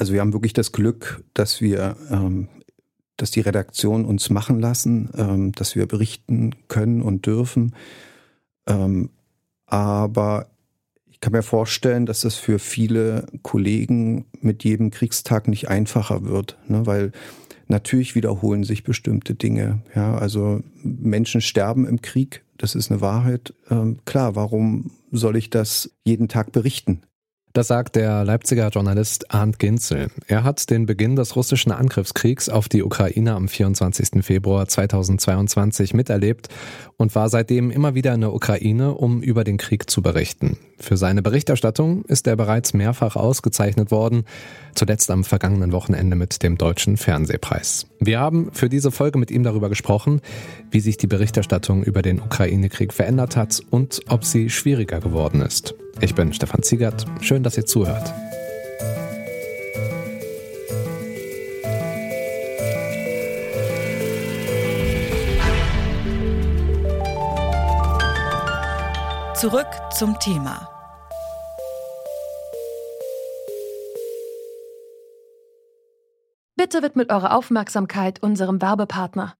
Also wir haben wirklich das Glück, dass wir, ähm, dass die Redaktion uns machen lassen, ähm, dass wir berichten können und dürfen. Ähm, aber ich kann mir vorstellen, dass das für viele Kollegen mit jedem Kriegstag nicht einfacher wird, ne? weil natürlich wiederholen sich bestimmte Dinge. Ja, also Menschen sterben im Krieg, das ist eine Wahrheit. Ähm, klar, warum soll ich das jeden Tag berichten? Das sagt der Leipziger Journalist Arndt Ginzel. Er hat den Beginn des russischen Angriffskriegs auf die Ukraine am 24. Februar 2022 miterlebt und war seitdem immer wieder in der Ukraine, um über den Krieg zu berichten. Für seine Berichterstattung ist er bereits mehrfach ausgezeichnet worden, zuletzt am vergangenen Wochenende mit dem Deutschen Fernsehpreis. Wir haben für diese Folge mit ihm darüber gesprochen, wie sich die Berichterstattung über den Ukraine-Krieg verändert hat und ob sie schwieriger geworden ist. Ich bin Stefan Ziegert. Schön, dass ihr zuhört. Zurück zum Thema. Bitte widmet eure Aufmerksamkeit unserem Werbepartner.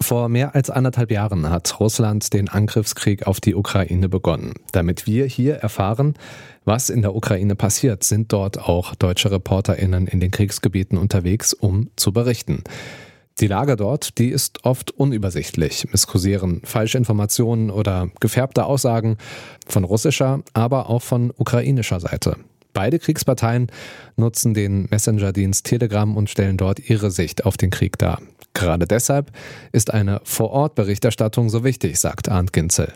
Vor mehr als anderthalb Jahren hat Russland den Angriffskrieg auf die Ukraine begonnen. Damit wir hier erfahren, was in der Ukraine passiert, sind dort auch deutsche Reporterinnen in den Kriegsgebieten unterwegs, um zu berichten. Die Lage dort, die ist oft unübersichtlich. Es kursieren falsche Informationen oder gefärbte Aussagen von russischer, aber auch von ukrainischer Seite. Beide Kriegsparteien nutzen den Messenger-Dienst Telegram und stellen dort ihre Sicht auf den Krieg dar. Gerade deshalb ist eine Vor-Ort-Berichterstattung so wichtig, sagt Arndt Ginzel.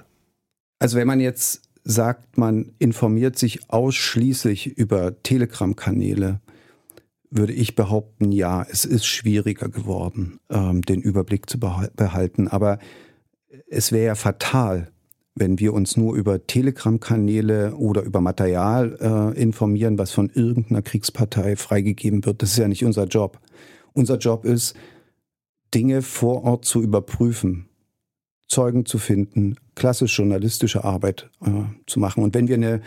Also wenn man jetzt sagt, man informiert sich ausschließlich über Telegram-Kanäle, würde ich behaupten, ja, es ist schwieriger geworden, ähm, den Überblick zu behalten. Aber es wäre ja fatal, wenn wir uns nur über Telegram-Kanäle oder über Material äh, informieren, was von irgendeiner Kriegspartei freigegeben wird. Das ist ja nicht unser Job. Unser Job ist, Dinge vor Ort zu überprüfen, Zeugen zu finden, klassisch journalistische Arbeit äh, zu machen. Und wenn wir eine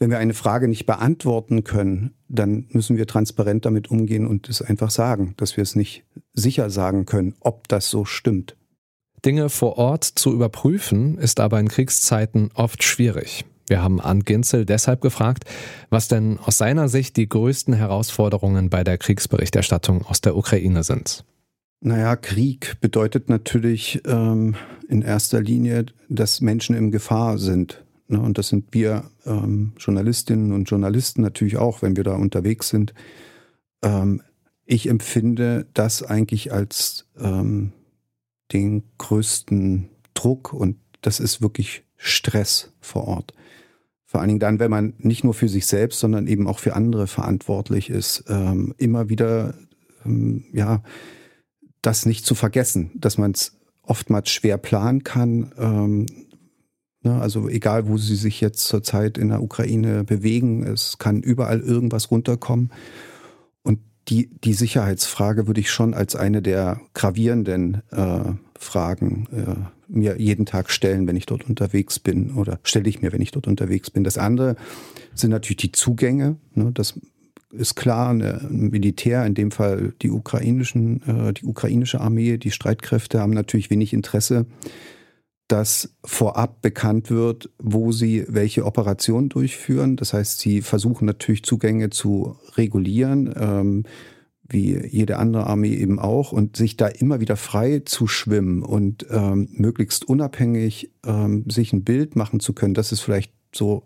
wenn wir eine Frage nicht beantworten können, dann müssen wir transparent damit umgehen und es einfach sagen, dass wir es nicht sicher sagen können, ob das so stimmt. Dinge vor Ort zu überprüfen, ist aber in Kriegszeiten oft schwierig. Wir haben Arndt Ginzel deshalb gefragt, was denn aus seiner Sicht die größten Herausforderungen bei der Kriegsberichterstattung aus der Ukraine sind. Naja, Krieg bedeutet natürlich ähm, in erster Linie, dass Menschen in Gefahr sind. Ne? Und das sind wir ähm, Journalistinnen und Journalisten natürlich auch, wenn wir da unterwegs sind. Ähm, ich empfinde das eigentlich als ähm, den größten Druck und das ist wirklich Stress vor Ort. Vor allen Dingen dann, wenn man nicht nur für sich selbst, sondern eben auch für andere verantwortlich ist, ähm, immer wieder, ähm, ja, das nicht zu vergessen, dass man es oftmals schwer planen kann. Ähm, ne, also egal, wo sie sich jetzt zurzeit in der Ukraine bewegen, es kann überall irgendwas runterkommen die, die Sicherheitsfrage würde ich schon als eine der gravierenden äh, Fragen äh, mir jeden Tag stellen, wenn ich dort unterwegs bin oder stelle ich mir, wenn ich dort unterwegs bin. Das andere sind natürlich die Zugänge. Ne, das ist klar, ein Militär, in dem Fall die ukrainischen, äh, die ukrainische Armee, die Streitkräfte haben natürlich wenig Interesse dass vorab bekannt wird, wo sie welche Operation durchführen. Das heißt, sie versuchen natürlich Zugänge zu regulieren, ähm, wie jede andere Armee eben auch, und sich da immer wieder frei zu schwimmen und ähm, möglichst unabhängig ähm, sich ein Bild machen zu können. Das ist vielleicht so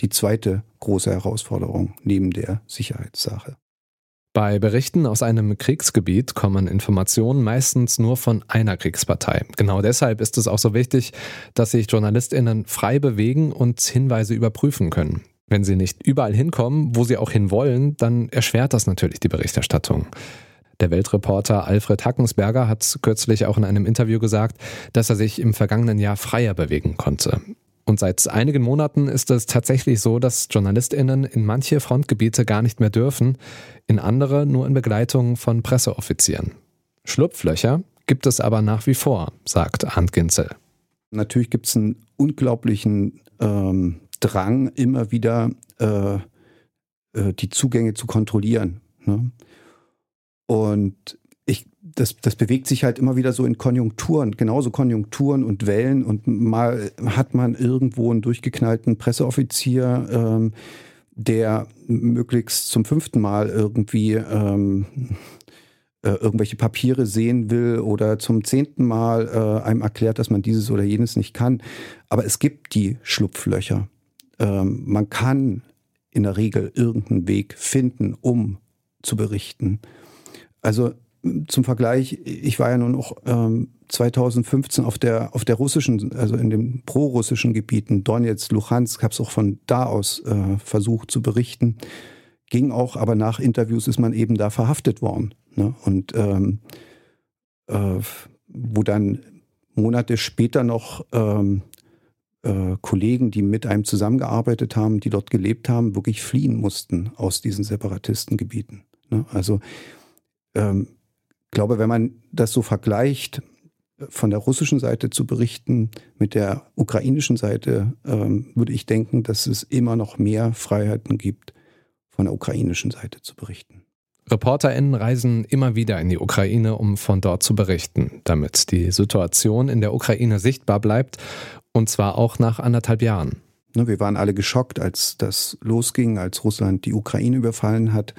die zweite große Herausforderung neben der Sicherheitssache. Bei Berichten aus einem Kriegsgebiet kommen Informationen meistens nur von einer Kriegspartei. Genau deshalb ist es auch so wichtig, dass sich Journalistinnen frei bewegen und Hinweise überprüfen können. Wenn sie nicht überall hinkommen, wo sie auch hinwollen, dann erschwert das natürlich die Berichterstattung. Der Weltreporter Alfred Hackensberger hat kürzlich auch in einem Interview gesagt, dass er sich im vergangenen Jahr freier bewegen konnte. Und seit einigen Monaten ist es tatsächlich so, dass JournalistInnen in manche Frontgebiete gar nicht mehr dürfen, in andere nur in Begleitung von Presseoffizieren. Schlupflöcher gibt es aber nach wie vor, sagt Arndt Ginzel. Natürlich gibt es einen unglaublichen ähm, Drang, immer wieder äh, äh, die Zugänge zu kontrollieren. Ne? Und das, das bewegt sich halt immer wieder so in Konjunkturen, genauso Konjunkturen und Wellen. Und mal hat man irgendwo einen durchgeknallten Presseoffizier, ähm, der möglichst zum fünften Mal irgendwie ähm, äh, irgendwelche Papiere sehen will oder zum zehnten Mal äh, einem erklärt, dass man dieses oder jenes nicht kann. Aber es gibt die Schlupflöcher. Ähm, man kann in der Regel irgendeinen Weg finden, um zu berichten. Also zum Vergleich, ich war ja nun auch ähm, 2015 auf der, auf der russischen, also in den pro-russischen Gebieten, Donetsk, Luhansk, habe es auch von da aus äh, versucht zu berichten. Ging auch, aber nach Interviews ist man eben da verhaftet worden. Ne? Und ähm, äh, wo dann Monate später noch ähm, äh, Kollegen, die mit einem zusammengearbeitet haben, die dort gelebt haben, wirklich fliehen mussten aus diesen Separatistengebieten. Ne? Also ähm, glaube, wenn man das so vergleicht, von der russischen Seite zu berichten mit der ukrainischen Seite, ähm, würde ich denken, dass es immer noch mehr Freiheiten gibt, von der ukrainischen Seite zu berichten. ReporterInnen reisen immer wieder in die Ukraine, um von dort zu berichten, damit die Situation in der Ukraine sichtbar bleibt und zwar auch nach anderthalb Jahren. Ne, wir waren alle geschockt, als das losging, als Russland die Ukraine überfallen hat.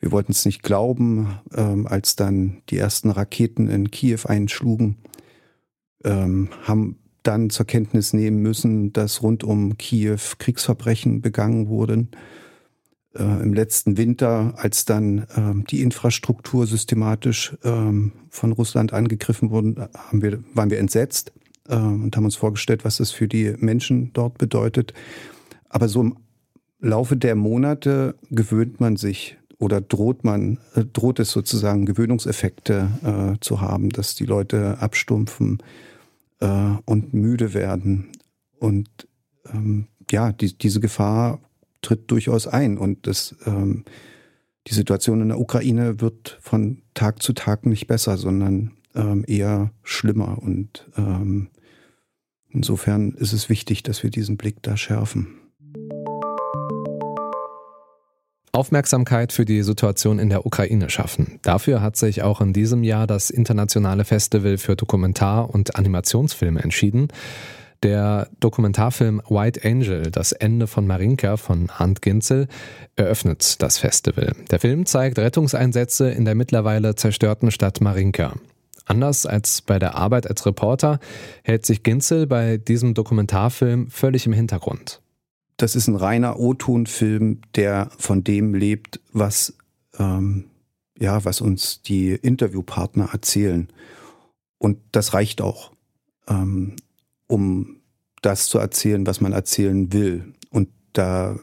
Wir wollten es nicht glauben, ähm, als dann die ersten Raketen in Kiew einschlugen, ähm, haben dann zur Kenntnis nehmen müssen, dass rund um Kiew Kriegsverbrechen begangen wurden. Äh, Im letzten Winter, als dann ähm, die Infrastruktur systematisch ähm, von Russland angegriffen wurde, haben wir, waren wir entsetzt äh, und haben uns vorgestellt, was das für die Menschen dort bedeutet. Aber so im Laufe der Monate gewöhnt man sich oder droht man, äh, droht es sozusagen Gewöhnungseffekte äh, zu haben, dass die Leute abstumpfen äh, und müde werden. Und ähm, ja, die, diese Gefahr tritt durchaus ein. Und das, ähm, die Situation in der Ukraine wird von Tag zu Tag nicht besser, sondern ähm, eher schlimmer. Und ähm, insofern ist es wichtig, dass wir diesen Blick da schärfen. Aufmerksamkeit für die Situation in der Ukraine schaffen. Dafür hat sich auch in diesem Jahr das Internationale Festival für Dokumentar- und Animationsfilme entschieden. Der Dokumentarfilm White Angel, das Ende von Marinka von Arndt Ginzel, eröffnet das Festival. Der Film zeigt Rettungseinsätze in der mittlerweile zerstörten Stadt Marinka. Anders als bei der Arbeit als Reporter hält sich Ginzel bei diesem Dokumentarfilm völlig im Hintergrund das ist ein reiner O-Ton-Film, der von dem lebt, was, ähm, ja, was uns die Interviewpartner erzählen. Und das reicht auch, ähm, um das zu erzählen, was man erzählen will. Und da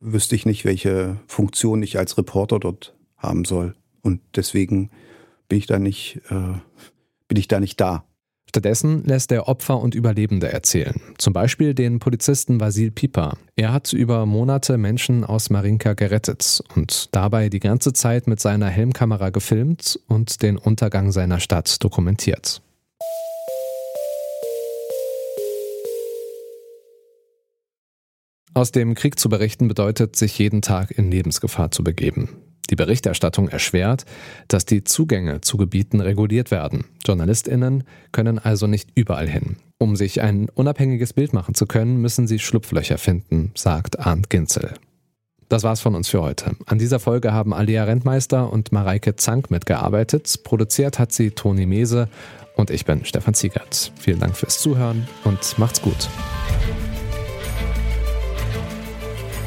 wüsste ich nicht, welche Funktion ich als Reporter dort haben soll. Und deswegen bin ich da nicht, äh, bin ich da nicht da. Stattdessen lässt er Opfer und Überlebende erzählen. Zum Beispiel den Polizisten Vasil Pipa. Er hat über Monate Menschen aus Marinka gerettet und dabei die ganze Zeit mit seiner Helmkamera gefilmt und den Untergang seiner Stadt dokumentiert. Aus dem Krieg zu berichten bedeutet, sich jeden Tag in Lebensgefahr zu begeben. Die Berichterstattung erschwert, dass die Zugänge zu Gebieten reguliert werden. Journalistinnen können also nicht überall hin. Um sich ein unabhängiges Bild machen zu können, müssen sie Schlupflöcher finden, sagt Arndt Ginzel. Das war's von uns für heute. An dieser Folge haben Alia Rentmeister und Mareike Zank mitgearbeitet. Produziert hat sie Toni Mese und ich bin Stefan Ziegert. Vielen Dank fürs Zuhören und macht's gut.